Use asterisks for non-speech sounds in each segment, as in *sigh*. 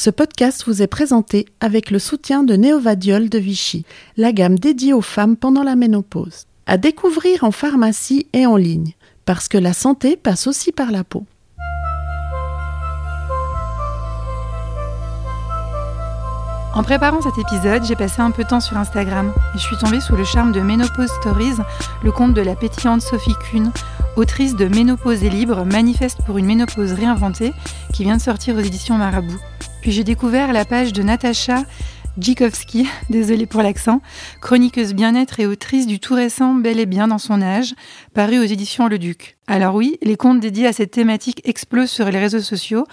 Ce podcast vous est présenté avec le soutien de Néovadiol de Vichy, la gamme dédiée aux femmes pendant la ménopause. À découvrir en pharmacie et en ligne, parce que la santé passe aussi par la peau. En préparant cet épisode, j'ai passé un peu de temps sur Instagram et je suis tombée sous le charme de Ménopause Stories, le compte de la pétillante Sophie Kuhn, autrice de Ménopause et libre, manifeste pour une ménopause réinventée, qui vient de sortir aux éditions Marabout. J'ai découvert la page de Natacha Djikovski, *laughs* désolée pour l'accent, chroniqueuse bien-être et autrice du tout récent Bel et bien dans son âge, paru aux éditions Le Duc. Alors oui, les comptes dédiés à cette thématique explosent sur les réseaux sociaux,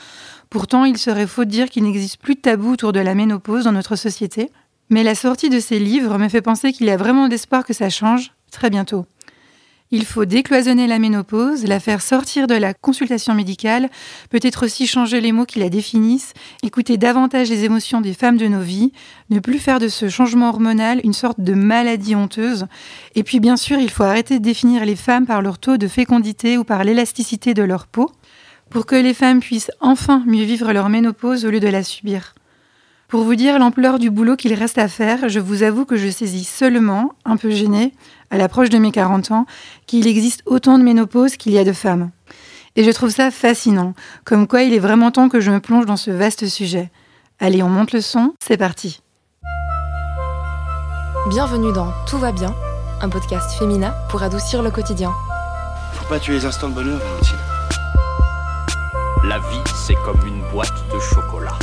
Pourtant, il serait faux de dire qu'il n'existe plus de tabou autour de la ménopause dans notre société. Mais la sortie de ces livres me fait penser qu'il y a vraiment d'espoir que ça change très bientôt. Il faut décloisonner la ménopause, la faire sortir de la consultation médicale, peut-être aussi changer les mots qui la définissent, écouter davantage les émotions des femmes de nos vies, ne plus faire de ce changement hormonal une sorte de maladie honteuse. Et puis bien sûr, il faut arrêter de définir les femmes par leur taux de fécondité ou par l'élasticité de leur peau pour que les femmes puissent enfin mieux vivre leur ménopause au lieu de la subir. Pour vous dire l'ampleur du boulot qu'il reste à faire, je vous avoue que je saisis seulement, un peu gênée, à l'approche de mes 40 ans, qu'il existe autant de ménopause qu'il y a de femmes. Et je trouve ça fascinant, comme quoi il est vraiment temps que je me plonge dans ce vaste sujet. Allez, on monte le son, c'est parti. Bienvenue dans Tout va bien, un podcast féminin pour adoucir le quotidien. Faut pas tuer les instants de bonheur, Valentine. La vie, c'est comme une boîte de chocolat.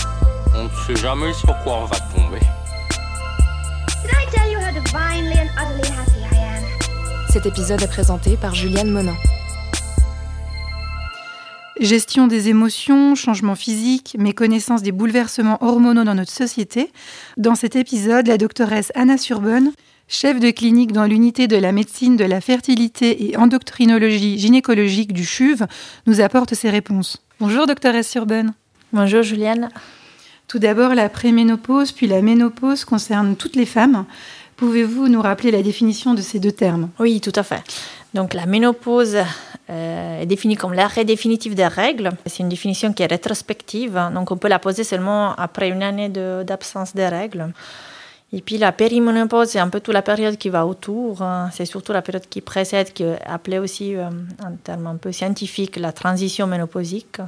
On ne sait jamais sur quoi on va tomber. Cet épisode est présenté par Juliane Monin. Gestion des émotions, changement physique, méconnaissance des bouleversements hormonaux dans notre société. Dans cet épisode, la doctoresse Anna Surbonne, chef de clinique dans l'unité de la médecine de la fertilité et endocrinologie gynécologique du CHUV, nous apporte ses réponses. Bonjour, docteur Surben. Bonjour, Juliane. Tout d'abord, la préménopause, puis la ménopause concerne toutes les femmes. Pouvez-vous nous rappeler la définition de ces deux termes? Oui, tout à fait. Donc, la ménopause euh, est définie comme l'arrêt définitif des règles. C'est une définition qui est rétrospective, donc on peut la poser seulement après une année d'absence des règles. Et puis la périménopause, c'est un peu toute la période qui va autour. Hein. C'est surtout la période qui précède, qui est appelée aussi euh, en termes un peu scientifiques la transition ménopausique.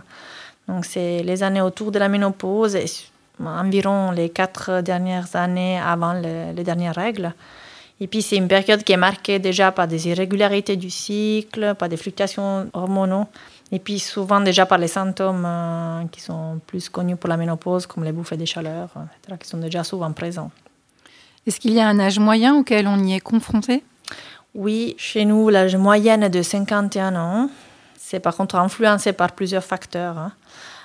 Donc c'est les années autour de la ménopause, environ les quatre dernières années avant les dernières règles. Et puis c'est une période qui est marquée déjà par des irrégularités du cycle, par des fluctuations hormonaux, et puis souvent déjà par les symptômes euh, qui sont plus connus pour la ménopause, comme les bouffées de chaleur, etc., qui sont déjà souvent présents. Est-ce qu'il y a un âge moyen auquel on y est confronté? Oui, chez nous, l'âge moyen est de 51 ans. C'est par contre influencé par plusieurs facteurs. Hein.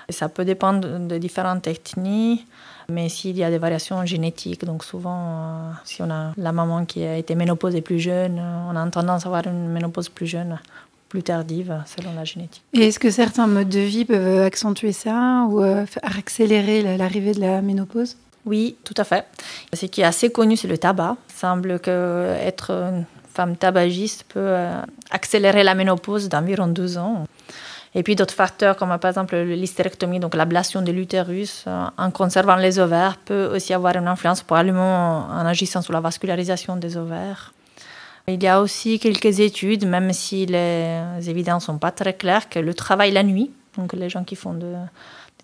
Ça peut dépendre de différentes techniques, mais s'il y a des variations génétiques, donc souvent, euh, si on a la maman qui a été ménopausée plus jeune, on a tendance à avoir une ménopause plus jeune, plus tardive, selon la génétique. Et est-ce que certains modes de vie peuvent accentuer ça ou euh, accélérer l'arrivée de la ménopause? Oui, tout à fait. Ce qui est assez connu, c'est le tabac. Il semble que être une femme tabagiste peut euh, accélérer la ménopause d'environ 12 ans. Et puis d'autres facteurs comme par exemple l'hystérectomie, donc l'ablation de l'utérus, euh, en conservant les ovaires, peut aussi avoir une influence probablement en agissant sur la vascularisation des ovaires. Il y a aussi quelques études, même si les évidences ne sont pas très claires, que le travail la nuit, donc les gens qui font de,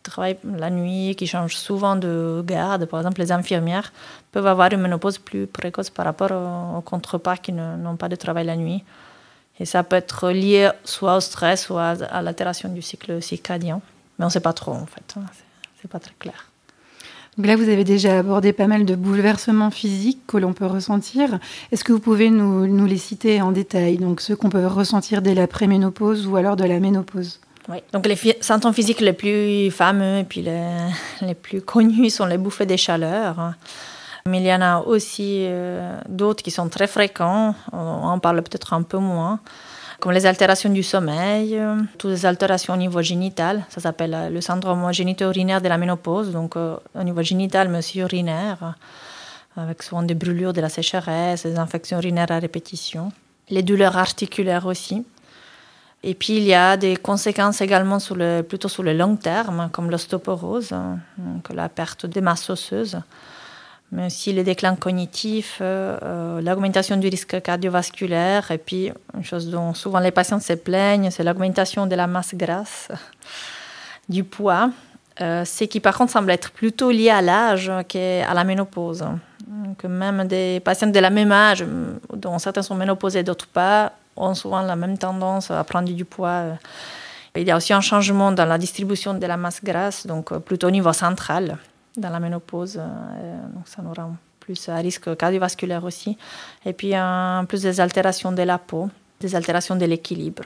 travaillent la nuit, qui changent souvent de garde, par exemple les infirmières, peuvent avoir une ménopause plus précoce par rapport aux, contreparts qui n'ont pas de travail la nuit. Et ça peut être lié soit au stress, soit à l'altération du cycle circadien. Mais on ne sait pas trop en fait. Hein. C'est pas très clair. Donc là, vous avez déjà abordé pas mal de bouleversements physiques que l'on peut ressentir. Est-ce que vous pouvez nous, nous, les citer en détail? Donc ceux qu'on peut ressentir dès la préménopause ou alors de la ménopause oui. Donc les symptômes physiques les plus fameux et puis les, les, plus connus sont les bouffées de chaleur. Mais il y en a aussi euh, d'autres qui sont très fréquents, on en parle peut-être un peu moins, comme les altérations du sommeil, toutes les altérations au niveau génital, ça s'appelle euh, le syndrome génito-urinaire de la ménopause, donc euh, au niveau génital mais aussi urinaire, avec souvent des brûlures de la sécheresse, des infections urinaires à répétition. Les douleurs articulaires aussi. Et puis il y a des conséquences également plutôt sur le long terme, comme l'ostéoporose, donc la perte des masses osseuses, mais aussi les déclins cognitifs, euh, euh, l'augmentation du risque cardiovasculaire, et puis une chose dont souvent les patients se plaignent, c'est l'augmentation de la masse grasse, *laughs* du poids, euh, ce qui par contre semble être plutôt lié à l'âge qu'à la ménopause. Que même des patients de la même âge, dont certains sont ménopausés d'autres pas, ont souvent la même tendance à prendre du poids. Il y a aussi un changement dans la distribution de la masse grasse, donc euh, plutôt au niveau central dans la ménopause. Euh, donc ça nous rend plus à risque cardiovasculaire aussi. Et puis en plus des altérations de la peau, des altérations de l'équilibre.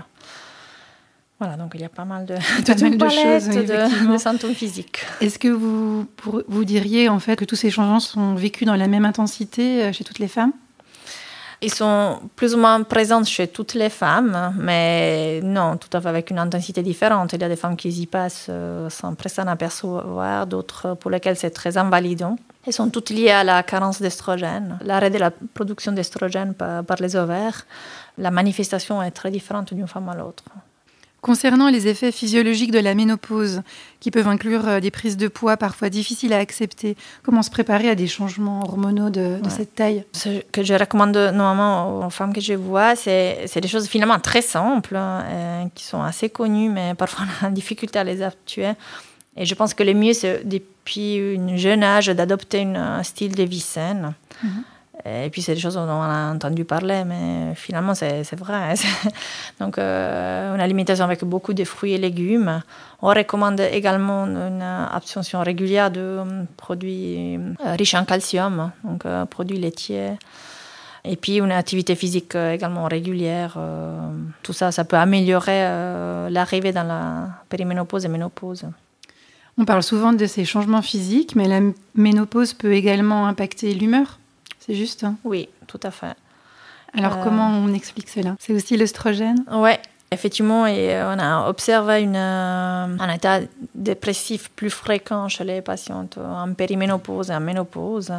Voilà, donc il y a pas mal de, pas mal de choses, de, de symptômes physiques. Est-ce que vous, vous diriez en fait que tous ces changements sont vécus dans la même intensité euh, chez toutes les femmes? Ils sont plus ou moins présents chez toutes les femmes, mais non, tout à fait avec une intensité différente. Il y a des femmes qui y passent euh, sans presque en apercevoir, d'autres pour lesquelles c'est très invalidant. Elles sont toutes liées à la carence d'estrogène, l'arrêt de la production d'estrogène par les ovaires. La manifestation est très différente d'une femme à l'autre. Concernant les effets physiologiques de la ménopause, qui peuvent inclure euh, des prises de poids parfois difficiles à accepter, comment se préparer à des changements hormonaux de, cette taille? Ce que je recommande normalement aux femmes que je vois, c'est des choses finalement très simples, hein, euh, qui sont assez connues, mais parfois on a difficulté à les actuer. Et je pense que le mieux, c'est depuis un jeune âge d'adopter un style de vie saine. Mhm. Et puis, c'est des choses dont on a entendu parler, mais finalement, c'est vrai. *laughs* Donc, euh, une alimentation avec beaucoup de fruits et légumes. On recommande également une absorption régulière de euh, produits euh, riches en calcium, donc produits laitiers. Et puis, une activité physique également régulière. tout ça, ça peut améliorer l'arrivée dans la périménopause et ménopause. On parle souvent de ces changements physiques, mais la ménopause peut également impacter l'humeur c'est juste hein Oui, tout à fait. Alors euh, comment on explique cela? C'est aussi l'œstrogène Oui, effectivement, et on a observé une, euh, un état dépressif plus fréquent chez les patientes en périménopause et en ménopause.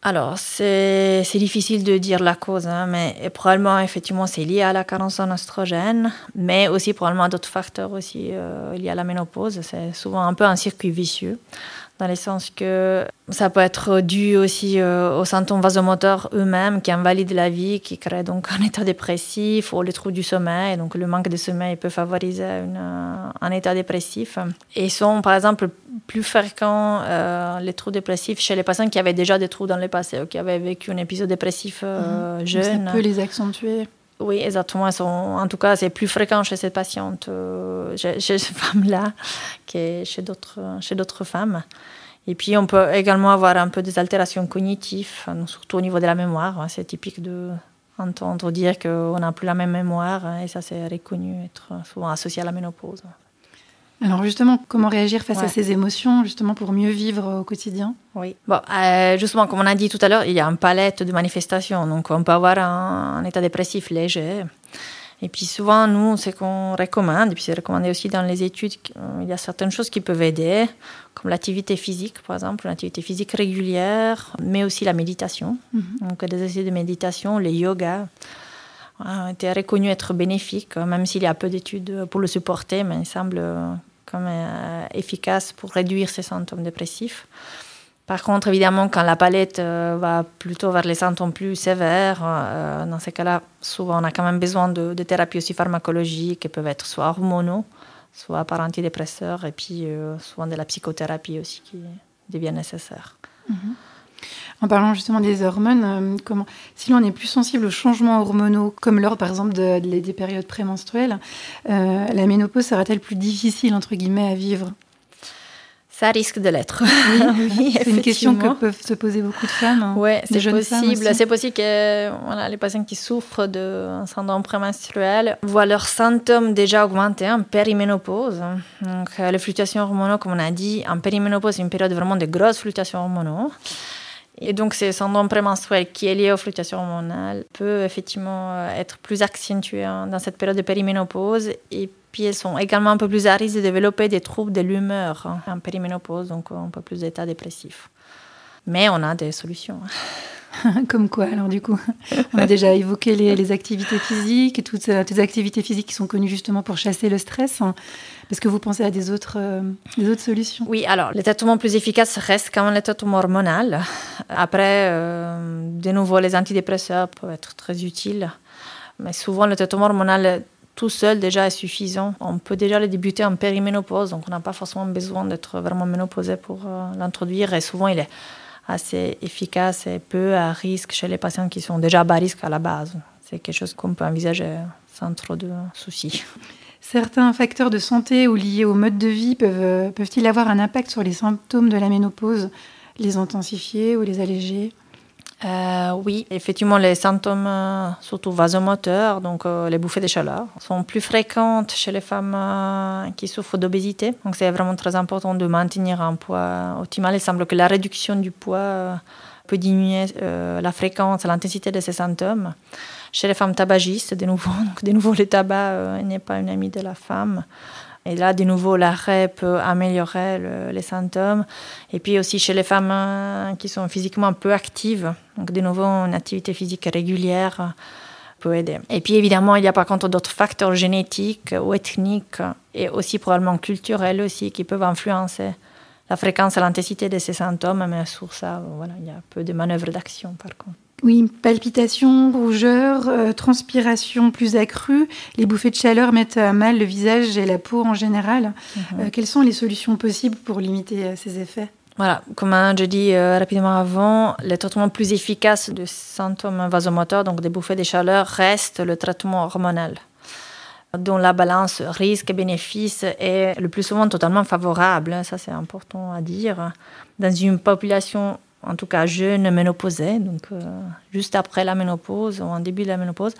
Alors, c'est difficile de dire la cause, hein, mais probablement, effectivement, c'est lié à la carence en oestrogène, mais aussi probablement à d'autres facteurs aussi euh, liés à la ménopause. C'est souvent un peu un circuit vicieux dans le sens que ça peut être dû aussi euh, aux symptômes vasomoteurs eux-mêmes qui invalident la vie, qui créent donc un état dépressif ou les troubles du sommeil. Donc le manque de sommeil peut favoriser un état dépressif. Et sont par exemple plus fréquents euh, les troubles dépressifs chez les patients qui avaient déjà des troubles dans le passé ou qui avaient vécu un épisode dépressif euh, mhm. jeune. Ça peut les accentuer. Oui, exactement. En tout cas, c'est plus fréquent chez cette patiente, euh, chez, cette *laughs* femme-là, que chez d'autres, femmes. Et puis, on peut également avoir un peu des altérations cognitives, surtout au niveau de la mémoire. Hein. C'est typique de dire qu'on n'a plus la même mémoire, hein, et ça, c'est reconnu être souvent associé à la ménopause. Alors justement, comment réagir face à ces émotions, justement pour mieux vivre au quotidien? Oui. Bon, euh, justement, comme on a dit tout à l'heure, il y a une palette de manifestations. Donc on peut avoir un, état dépressif léger. Et puis souvent, nous, ce qu'on recommande, et puis c'est recommandé aussi dans les études, euh, il y a certaines choses qui peuvent aider, comme l'activité physique, par exemple, l'activité physique régulière, mais aussi la méditation. Mhm. Donc des essais de méditation, le yoga a été reconnu être bénéfique, même s'il y a peu d'études pour le supporter, mais il semble euh, efficace pour réduire ces symptômes dépressifs. Par contre, évidemment, quand la palette euh, va plutôt vers les symptômes plus sévères, euh, dans ces cas-là, souvent on a quand même besoin de, de thérapies aussi pharmacologiques qui peuvent être soit hormonaux, soit par antidépresseurs, et puis souvent de la psychothérapie aussi qui devient nécessaire. Mhm. En parlant justement des hormones, euh, comment, si l'on est plus sensible aux changements hormonaux, comme lors par exemple des périodes prémenstruelles, euh, la ménopause sera-t-elle plus difficile entre guillemets à vivre? Ça risque de l'être. Oui, *laughs* c'est une question que peuvent se poser beaucoup de femmes. Hein, oui, c'est possible. C'est possible que voilà, les patients qui souffrent d'un syndrome prémenstruel voient leurs symptômes déjà augmenter en périménopause. Donc, euh, les fluctuations hormonaux, comme on a dit, en périménopause, c'est une période vraiment de grosses fluctuations hormonaux. Et donc, ce syndrome prémenstruel qui est lié aux fluctuations hormonales peut effectivement euh, être plus accentué hein, dans cette période de périménopause. Et puis, elles sont également un peu plus à risque de développer des troubles de l'humeur hein, en périménopause, donc un peu plus d'état dépressif. Mais on a des solutions. *laughs* Comme quoi, alors du coup On a déjà évoqué les, activités physiques, toutes euh, ces activités physiques qui sont connues justement pour chasser le stress. Est-ce que vous pensez à des autres, euh, des autres solutions Oui, alors le traitement plus efficace reste quand même le traitement hormonal. Après, euh, de nouveau, les antidépresseurs peuvent être très utiles. Mais souvent, le traitement hormonal tout seul déjà est suffisant. On peut déjà le débuter en périménopause, donc on n'a pas forcément besoin d'être vraiment ménopausé pour l'introduire. Et souvent, il est assez efficace et peu à risque chez les patients qui sont déjà à bas risque à la base. C'est quelque chose qu'on peut envisager sans trop de soucis. Certains facteurs de santé ou liés au mode de vie peuvent, peuvent-ils avoir un impact sur les symptômes de la ménopause Les intensifier ou les alléger? Euh, oui, effectivement, les symptômes, euh, surtout vasomoteurs, donc euh, les bouffées de chaleur, sont plus fréquentes chez les femmes qui souffrent d'obésité. Donc c'est vraiment très important de maintenir un poids optimal. Il semble que la réduction du poids peut diminuer la fréquence, l'intensité de ces symptômes. Chez les femmes tabagistes, de nouveau, *laughs* donc de nouveau le tabac n'est pas une amie de la femme. Et là, de nouveau, l'arrêt peut améliorer les symptômes. Et puis aussi chez les femmes euh, qui sont physiquement peu actives, donc de nouveau, une activité physique régulière peut aider. Et puis évidemment, il y a par contre d'autres facteurs génétiques ou ethniques et aussi probablement culturels aussi qui peuvent influencer la fréquence et l'intensité de ces symptômes. Mais sur ça, voilà, il y a peu de manœuvres d'action par contre. Oui, palpitations, rougeur, euh, transpiration plus accrue. Les bouffées de chaleur mettent à mal le visage et la peau en général. Mhm. Euh, quelles sont les solutions possibles pour limiter euh, ces effets? Voilà, comme je dis rapidement avant, le traitement plus efficace de symptômes vasomoteurs, donc des bouffées de chaleur, reste le traitement hormonal dont la balance risque-bénéfice est le plus souvent totalement favorable. Ça, c'est important à dire. Dans une population en tout cas jeune ménopausée, donc euh, juste après la ménopause ou en début de la ménopause.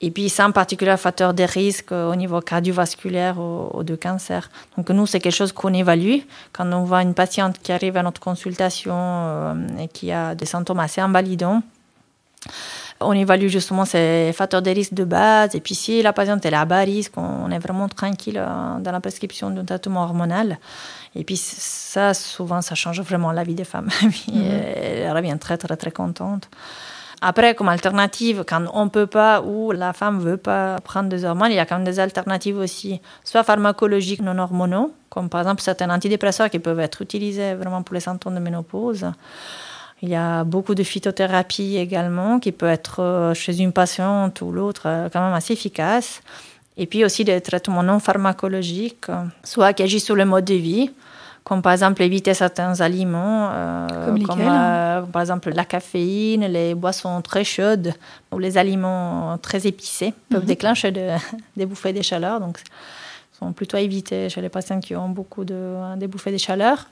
Et puis sans particulier facteur de risque au niveau cardiovasculaire ou, de cancer. Donc nous, c'est quelque chose qu'on évalue quand on voit une patiente qui arrive à notre consultation euh, et qui a des symptômes assez invalidants. On évalue justement ces facteurs de risque de base. Et puis si la patiente est à bas risque, on est vraiment tranquille euh, dans la prescription d'un traitement hormonal. Et puis ça, souvent, ça change vraiment la vie des femmes. *laughs* Mhm. Elle revient très, très, très contente. Après, comme alternative, quand on ne peut pas ou la femme ne veut pas prendre des hormones, il y a quand même des alternatives aussi, soit pharmacologiques non hormonaux, comme par exemple certains antidépresseurs qui peuvent être utilisés vraiment pour les symptômes de ménopause. Il y a beaucoup de phytothérapie également qui peut être euh, chez une patiente ou l'autre euh, quand même assez efficace. Et puis aussi des traitements non pharmacologiques, soit qui agissent sur le mode de vie, comme par exemple éviter certains aliments, euh, comme, euh, par exemple la caféine, les boissons très chaudes ou les aliments très épicés peuvent mhm. déclencher *laughs* des bouffées de chaleur. Donc, sont plutôt à éviter chez les patients qui ont beaucoup de des bouffées de chaleur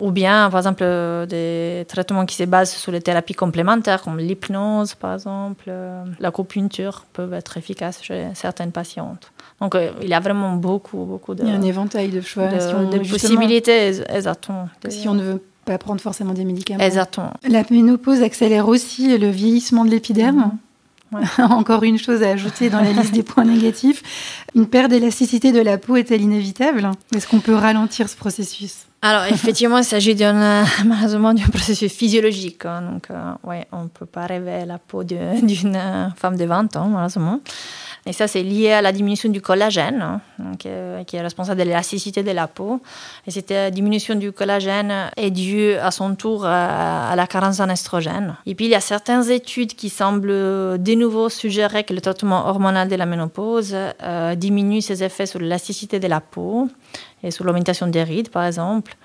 ou bien, par exemple, euh, des traitements qui se basent sur les thérapies complémentaires, comme l'hypnose, par exemple, euh, l'acupuncture, peuvent être efficaces chez certaines patientes. Donc, euh, il y a vraiment beaucoup, beaucoup de... Il y a un éventail de choix. De, possibilités, exactement. Si on ne veut pas prendre forcément des médicaments. Exactement. La ménopause accélère aussi le vieillissement de l'épiderme. Mhm. *laughs* Encore une chose à ajouter dans la liste des points négatifs. Une perte d'élasticité de la peau est-elle inévitable? Est-ce qu'on peut ralentir ce processus? Alors, effectivement, il s'agit d'un, *laughs* malheureusement d'un processus physiologique. Hein. donc, euh, ouais, on ne peut pas rêver la peau *laughs* d'une femme de 20 ans, malheureusement. Et ça, c'est lié à la diminution du collagène, hein, euh, qui est responsable de l'élasticité de la peau. Et cette euh, diminution du collagène est due à son tour à, la carence en estrogène. Et puis, il y a certaines études qui semblent de nouveau suggérer que le traitement hormonal de la ménopause diminue ses effets sur l'élasticité de la peau et sur l'augmentation des rides, par exemple,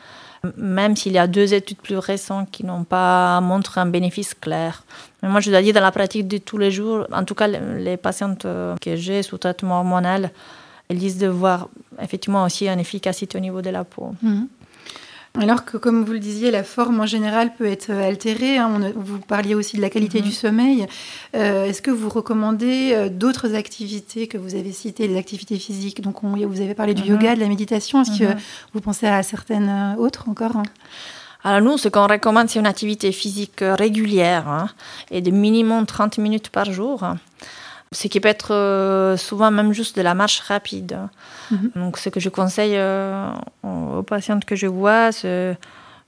même s'il y a deux études plus récentes qui n'ont pas montré un bénéfice clair. Mais moi, je dois dire, dans la pratique de tous les jours, en tout cas, les patientes que j'ai sous traitement hormonal, elles disent de voir effectivement aussi une efficacité au niveau de la peau. Mhm. Alors que, comme vous le disiez, la forme en général peut être altérée. Hein. vous parliez aussi de la qualité du mhm. sommeil. Euh, est-ce que vous recommandez euh, d'autres activités que vous avez citées, les activités physiques? Donc, vous avez parlé du mhm. yoga, de la méditation. Est-ce que mhm. vous pensez à certaines euh, autres encore hein? alors nous, ce qu'on recommande, c'est une activité physique régulière hein, et de minimum 30 minutes par jour ce qui peut être euh, souvent même juste de la marche rapide. Mhm. Donc, ce que je conseille euh, aux patientes que je vois, c'est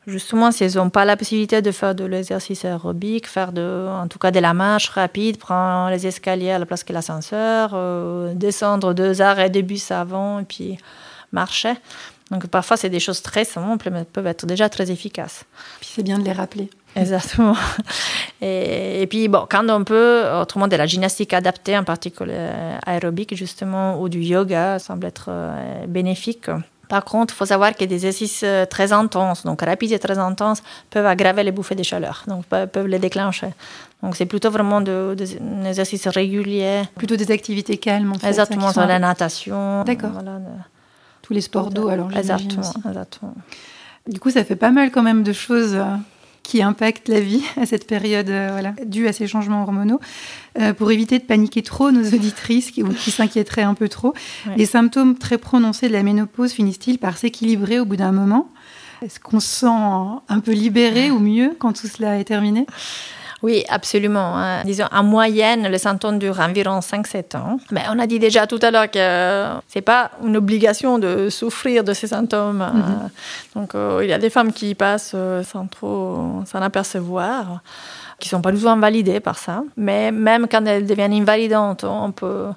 Justement, si elles n'ont pas la possibilité de faire de l'exercice aérobique, faire de, en tout cas de la marche rapide, prendre les escaliers à la place que l'ascenseur, euh, descendre deux arrêts de bus avant et puis marcher. Donc parfois, c'est des choses très simples, mais peuvent être déjà très efficaces. Puis c'est bien de les rappeler. Exactement. Et, et, puis, bon, quand on peut, autrement de la gymnastique adaptée, en particulier aérobique, justement, ou du yoga, semble être euh, bénéfique. Par contre, il faut savoir que des exercices euh, très intenses, donc rapides et très intenses, peuvent aggraver les bouffées de chaleur, donc peuvent les déclencher. Donc c'est plutôt vraiment des de, exercices réguliers. Plutôt des activités calmes, en fait. Exactement, sur la natation. D'accord. Voilà, de... Tous les sports d'eau, alors exactement, aussi. exactement. Du coup, ça fait pas mal quand même de choses euh, qui impactent la vie à cette période euh, voilà, due à ces changements hormonaux. Euh, pour éviter de paniquer trop nos auditrices qui, qui s'inquiéteraient un peu trop, ouais. les symptômes très prononcés de la ménopause finissent-ils par s'équilibrer au bout d'un moment? Est-ce qu'on se sent un peu libéré ou mieux quand tout cela est terminé? Oui, absolument. Hein. Disons, en moyenne, le symptôme dure environ 5-7 ans. Mais on a dit déjà tout à l'heure que ce n'est pas une obligation de souffrir de ces symptômes. Mm -hmm. Donc, euh, il y a des femmes qui passent euh, sans trop s'en apercevoir, qui ne sont pas du tout invalidées par ça. Mais même quand elles deviennent invalidantes, on peut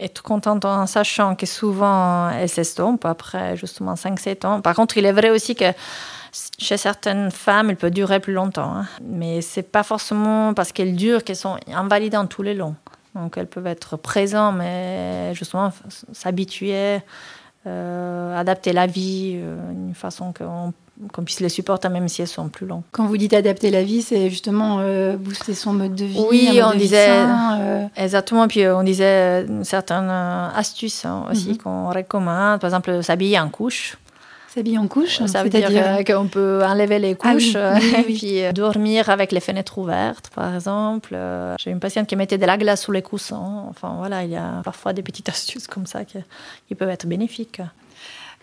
être contente en sachant que souvent elles s'estompent après justement 5-7 ans. Par contre, il est vrai aussi que chez certaines femmes, elle peut durer plus longtemps. Hein. Mais ce n'est pas forcément parce qu'elles durent qu'elles sont invalidantes tous les longs. Donc elles peuvent être présentes, mais justement s'habituer, euh, adapter la vie euh, d'une façon qu'on qu'on puisse les supporter même si elles sont plus longues. Quand vous dites adapter la vie, c'est justement euh, booster son mode de vie. Oui, on disait sain, euh... exactement. Puis on disait certaines astuces hein, aussi mm -hmm. qu'on recommande. Par exemple, s'habiller en couche. S'habiller en couche Ça veut dire, dire... qu'on peut enlever les couches ah, oui, oui, oui, *laughs* et puis dormir avec les fenêtres ouvertes, par exemple. J'ai une patiente qui mettait de la glace sous les coussins. Enfin voilà, il y a parfois des petites *laughs* astuces comme ça qui, qui peuvent être bénéfiques.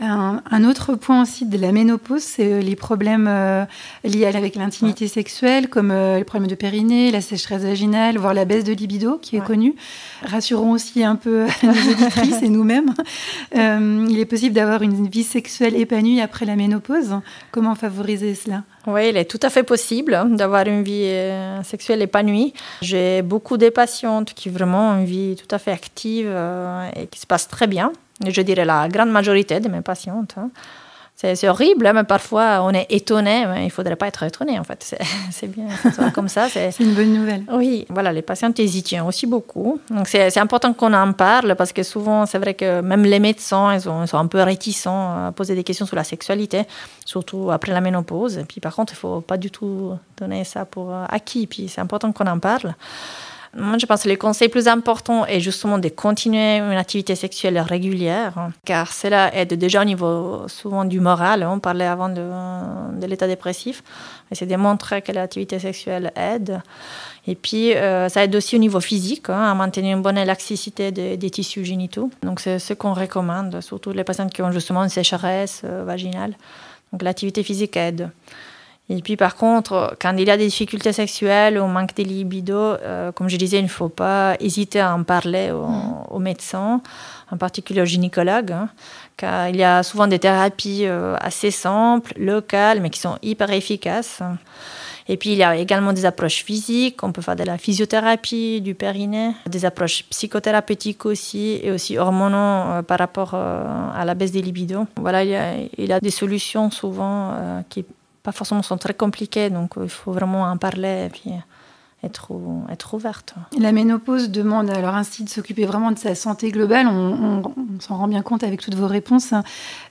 Un, un, autre point aussi de la ménopause, c'est les problèmes euh, liés avec l'intimité ouais. sexuelle, comme euh, les problèmes de périnée, la sécheresse vaginale, voire la baisse de libido, qui est connue. Rassurons aussi un peu *laughs* les auditrices et nous-mêmes. Euh, il est possible d'avoir une vie sexuelle épanouie après la ménopause. Comment favoriser cela? Oui, il est tout à fait possible d'avoir une vie euh, sexuelle épanouie. J'ai beaucoup de patientes qui vraiment ont une vie tout à fait active euh, et qui se passe très bien. Je dirais la grande majorité de mes patientes. Hein. C'est horrible, mais parfois on est étonné, mais il ne faudrait pas être étonné en fait. C'est *laughs* bien, comme ça. C'est une bonne nouvelle. Oui, voilà, les patientes hésitent aussi beaucoup. Donc c'est important qu'on en parle parce que souvent, c'est vrai que même les médecins, ils sont, ils sont, un peu réticents à poser des questions sur la sexualité, surtout après la ménopause. Et puis par contre, il ne faut pas du tout donner ça pour acquis. Puis c'est important qu'on en parle. Moi, je pense que le conseil plus important est justement de continuer une activité sexuelle régulière, car cela aide déjà au niveau souvent du moral. On parlait avant de, l'état dépressif, et c'est démontré que l'activité sexuelle aide. Et puis, euh, ça aide aussi au niveau physique, hein, à maintenir une bonne élasticité des, tissus génitaux. Donc, c'est ce qu'on recommande, surtout les patients qui ont justement une sécheresse euh, vaginale. Donc, l'activité physique aide. Et puis par contre, quand il y a des difficultés sexuelles ou manque de libido, euh, comme je disais, il ne faut pas hésiter à en parler aux, mmh. aux médecins, en particulier aux gynécologues, hein, car il y a souvent des thérapies euh, assez simples, locales, mais qui sont hyper efficaces. Et puis il y a également des approches physiques, on peut faire de la physiothérapie du périnée, des approches psychothérapeutiques aussi, et aussi hormonaux euh, par rapport à la baisse des libidos. Voilà, il y a, il y a des solutions souvent qui pas forcément sont très compliquées, donc il faut vraiment en parler et puis être, être ouverte. La ménopause demande alors ainsi de s'occuper vraiment de sa santé globale. On, on, on s'en rend bien compte avec toutes vos réponses.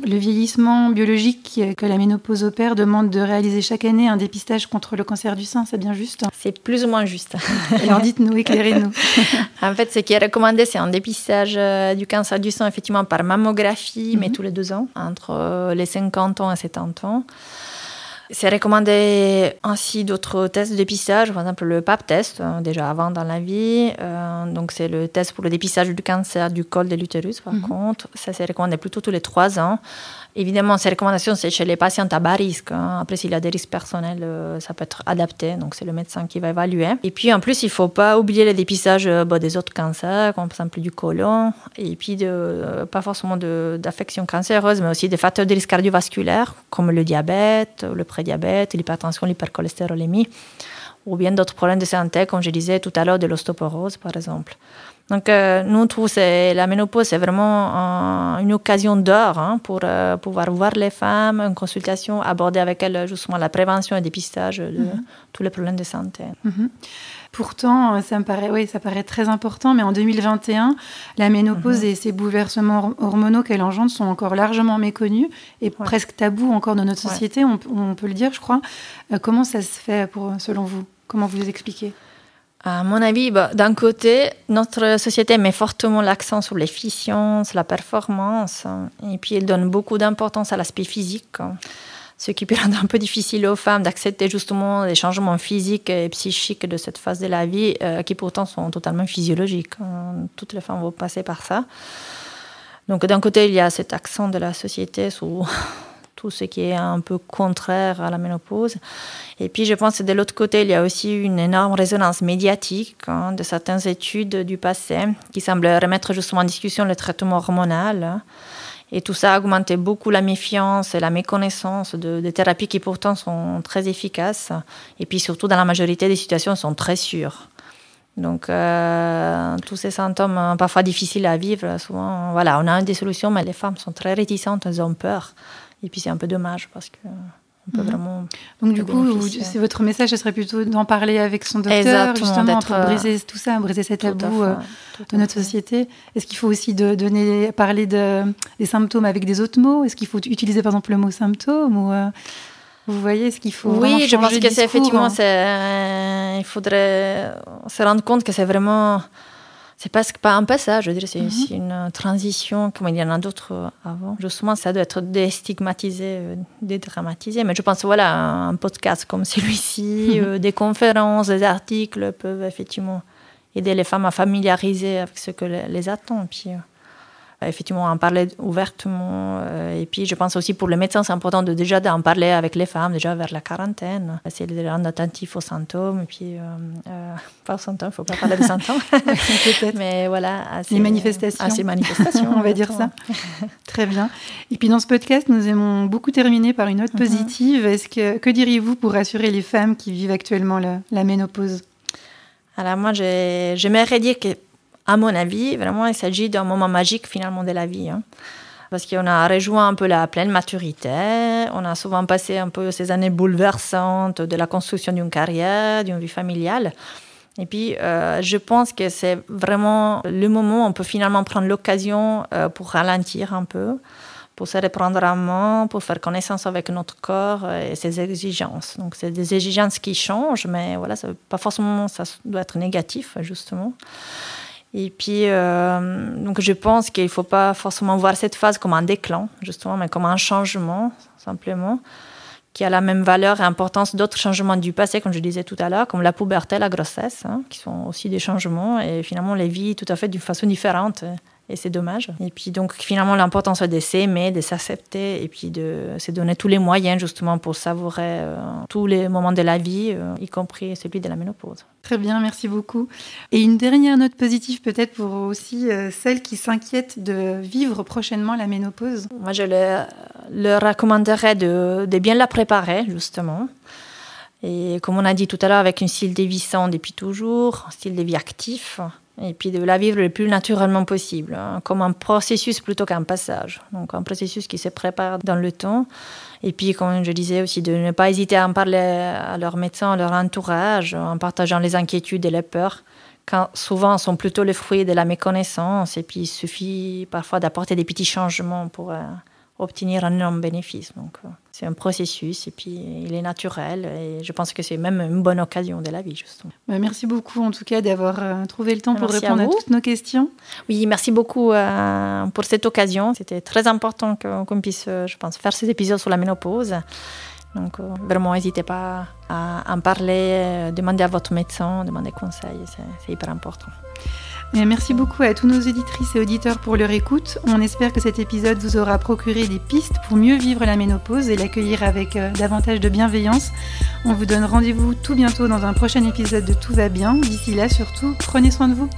Le vieillissement biologique que la ménopause opère demande de réaliser chaque année un dépistage contre le cancer du sein, c'est bien juste? C'est plus ou moins juste. *laughs* alors dites-nous, éclairez-nous. *laughs* en fait, ce qui est recommandé, c'est un dépistage euh, du cancer du sein effectivement par mammographie, mm -hmm. mais tous les deux ans, entre les 50 ans et 70 ans. C'est recommandé ainsi d'autres tests de dépistage, par exemple le PAP test, euh, déjà avant dans la vie. Euh, donc c'est le test pour le dépistage du cancer du col de l'utérus, par mm -hmm. contre. Ça, c'est recommandé plutôt tous les trois ans. Évidemment, ces recommandations, c'est chez les patients à bas risque. Hein. Après, s'il y a des risques personnels, euh, ça peut être adapté. Donc, c'est le médecin qui va évaluer. Et puis, en plus, il ne faut pas oublier le dépistage euh, bon, des autres cancers, comme par exemple du côlon. Et puis, de, pas forcément d'affections cancéreuses, mais aussi des facteurs de risque cardiovasculaire, comme le diabète, le prédiabète, l'hypertension, l'hypercholestérolémie, ou bien d'autres problèmes de santé, comme je disais tout à l'heure, de l'ostéoporose par exemple. Donc, euh, nous, que la ménopause, c'est vraiment une occasion d'or hein, pour euh, pouvoir voir les femmes, une consultation, aborder avec elles justement la prévention et le dépistage de mhm. tous les problèmes de santé. Mhm. Pourtant, ça me paraît, oui, ça paraît très important, mais en 2021, la ménopause mhm. et ses bouleversements hormonaux qu'elle engendre sont encore largement méconnus et presque tabous encore dans notre société, on, on, peut le dire, je crois. Euh, comment ça se fait, pour, selon vous? Comment vous expliquez? À mon avis, bah, d'un côté, notre société met fortement l'accent sur l'efficience, la performance, et puis elle donne beaucoup d'importance à l'aspect physique, ce qui peut rendre un peu difficile aux femmes d'accepter justement les changements physiques et psychiques de cette phase de la vie, euh, qui pourtant sont totalement physiologiques. Toutes les femmes vont passer par ça. Donc d'un côté, il y a cet accent de la société sur tout ce qui est un peu contraire à la ménopause. Et puis je pense que de l'autre côté, il y a aussi une énorme résonance médiatique hein, de certaines études du passé qui semblent remettre justement en discussion le traitement hormonal. Et tout ça a augmenté beaucoup la méfiance et la méconnaissance de, des thérapies qui pourtant sont très efficaces. Et puis surtout, dans la majorité des situations, sont très sûres. Donc, euh, tous ces symptômes, euh, parfois difficiles à vivre, souvent, voilà, on a des solutions, mais les femmes sont très réticentes, elles ont peur. Et puis c'est un peu dommage parce que on peut mhm. vraiment. Donc du coup, c'est votre message, ce serait plutôt d'en parler avec son docteur, justement, pour briser tout ça, briser cet tabou euh, de notre société. Est-ce qu'il faut aussi de, donner, parler de, des symptômes avec des autres mots? Est-ce qu'il faut utiliser par exemple le mot symptôme ou euh, vous voyez ce qu'il faut Oui, je pense que c'est effectivement, hein. il faudrait se rendre compte que c'est vraiment c'est pas, pas un passage, je dirais, c'est mhm. une transition, comme il y en a d'autres euh, avant. Justement, ça doit être déstigmatisé, euh, dédramatisé. Mais je pense, voilà, un podcast comme celui-ci, euh, des conférences, des articles peuvent effectivement aider les femmes à familiariser avec ce que les, attend. Puis, effectivement en parler ouvertement. Euh, et puis je pense aussi pour les médecins, c'est important de déjà d'en parler avec les femmes, déjà vers la quarantaine, essayer de rendre attentifs aux symptômes. Et puis, euh, euh, pas aux symptômes, il ne faut pas parler des symptômes. *laughs* Mais voilà. les manifestations. À ces manifestations. *laughs* On va dire ça. *laughs* Très bien. Et puis dans ce podcast, nous aimons beaucoup terminer par une note mhm. positive. Est-ce que, que diriez-vous pour rassurer les femmes qui vivent actuellement la, la ménopause? Alors moi, j'aimerais dire que à mon avis, vraiment, il s'agit d'un moment magique finalement de la vie. Hein. Parce qu'on a rejoint un peu la pleine maturité, on a souvent passé un peu ces années bouleversantes de la construction d'une carrière, d'une vie familiale. Et puis, euh, je pense que c'est vraiment le moment où on peut finalement prendre l'occasion euh, pour ralentir un peu, pour se reprendre en main, pour faire connaissance avec notre corps et ses exigences. Donc, c'est des exigences qui changent, mais voilà, pas forcément ça doit être négatif, justement. Et puis, euh, donc je pense qu'il ne faut pas forcément voir cette phase comme un déclin, justement, mais comme un changement, simplement, qui a la même valeur et importance d'autres changements du passé, comme je disais tout à l'heure, comme la puberté, la grossesse, hein, qui sont aussi des changements, et finalement, les vies tout à fait d'une façon différente et c'est dommage. Et puis donc finalement l'importance de s'aimer, de s'accepter et puis de se donner tous les moyens justement pour savourer euh, tous les moments de la vie, euh, y compris celui de la ménopause. Très bien, merci beaucoup. Et une dernière note positive peut-être pour aussi euh, celles qui s'inquiètent de vivre prochainement la ménopause. Moi je leur, recommanderais de, de bien la préparer justement. Et comme on a dit tout à l'heure, avec un style de vie sain depuis toujours, un style de vie actif, et puis de la vivre le plus naturellement possible, hein, comme un processus plutôt qu'un passage. Donc un processus qui se prépare dans le temps. Et puis, comme je disais aussi, de ne pas hésiter à en parler à leur médecin, à leur entourage, en partageant les inquiétudes et les peurs, quand souvent sont plutôt le fruit de la méconnaissance. Et puis, il suffit parfois d'apporter des petits changements pour... Euh, obtenir un énorme bénéfice. Donc, euh, c'est un processus et puis il est naturel et je pense que c'est même une bonne occasion de la vie, justement. Bah, merci beaucoup en tout cas d'avoir euh, trouvé le temps pour répondre à, toutes nos questions. Oui, merci beaucoup euh, pour cette occasion. C'était très important qu'on puisse, je pense, faire ces épisodes sur la ménopause. Donc, vraiment, n'hésitez pas à en parler, demander à votre médecin, demander conseil, c'est hyper important merci beaucoup à tous nos éditrices et auditeurs pour leur écoute. On espère que cet épisode vous aura procuré des pistes pour mieux vivre la ménopause et l'accueillir avec euh, davantage de bienveillance. On vous donne rendez-vous tout bientôt dans un prochain épisode de Tout va bien. D'ici là, surtout, prenez soin de vous.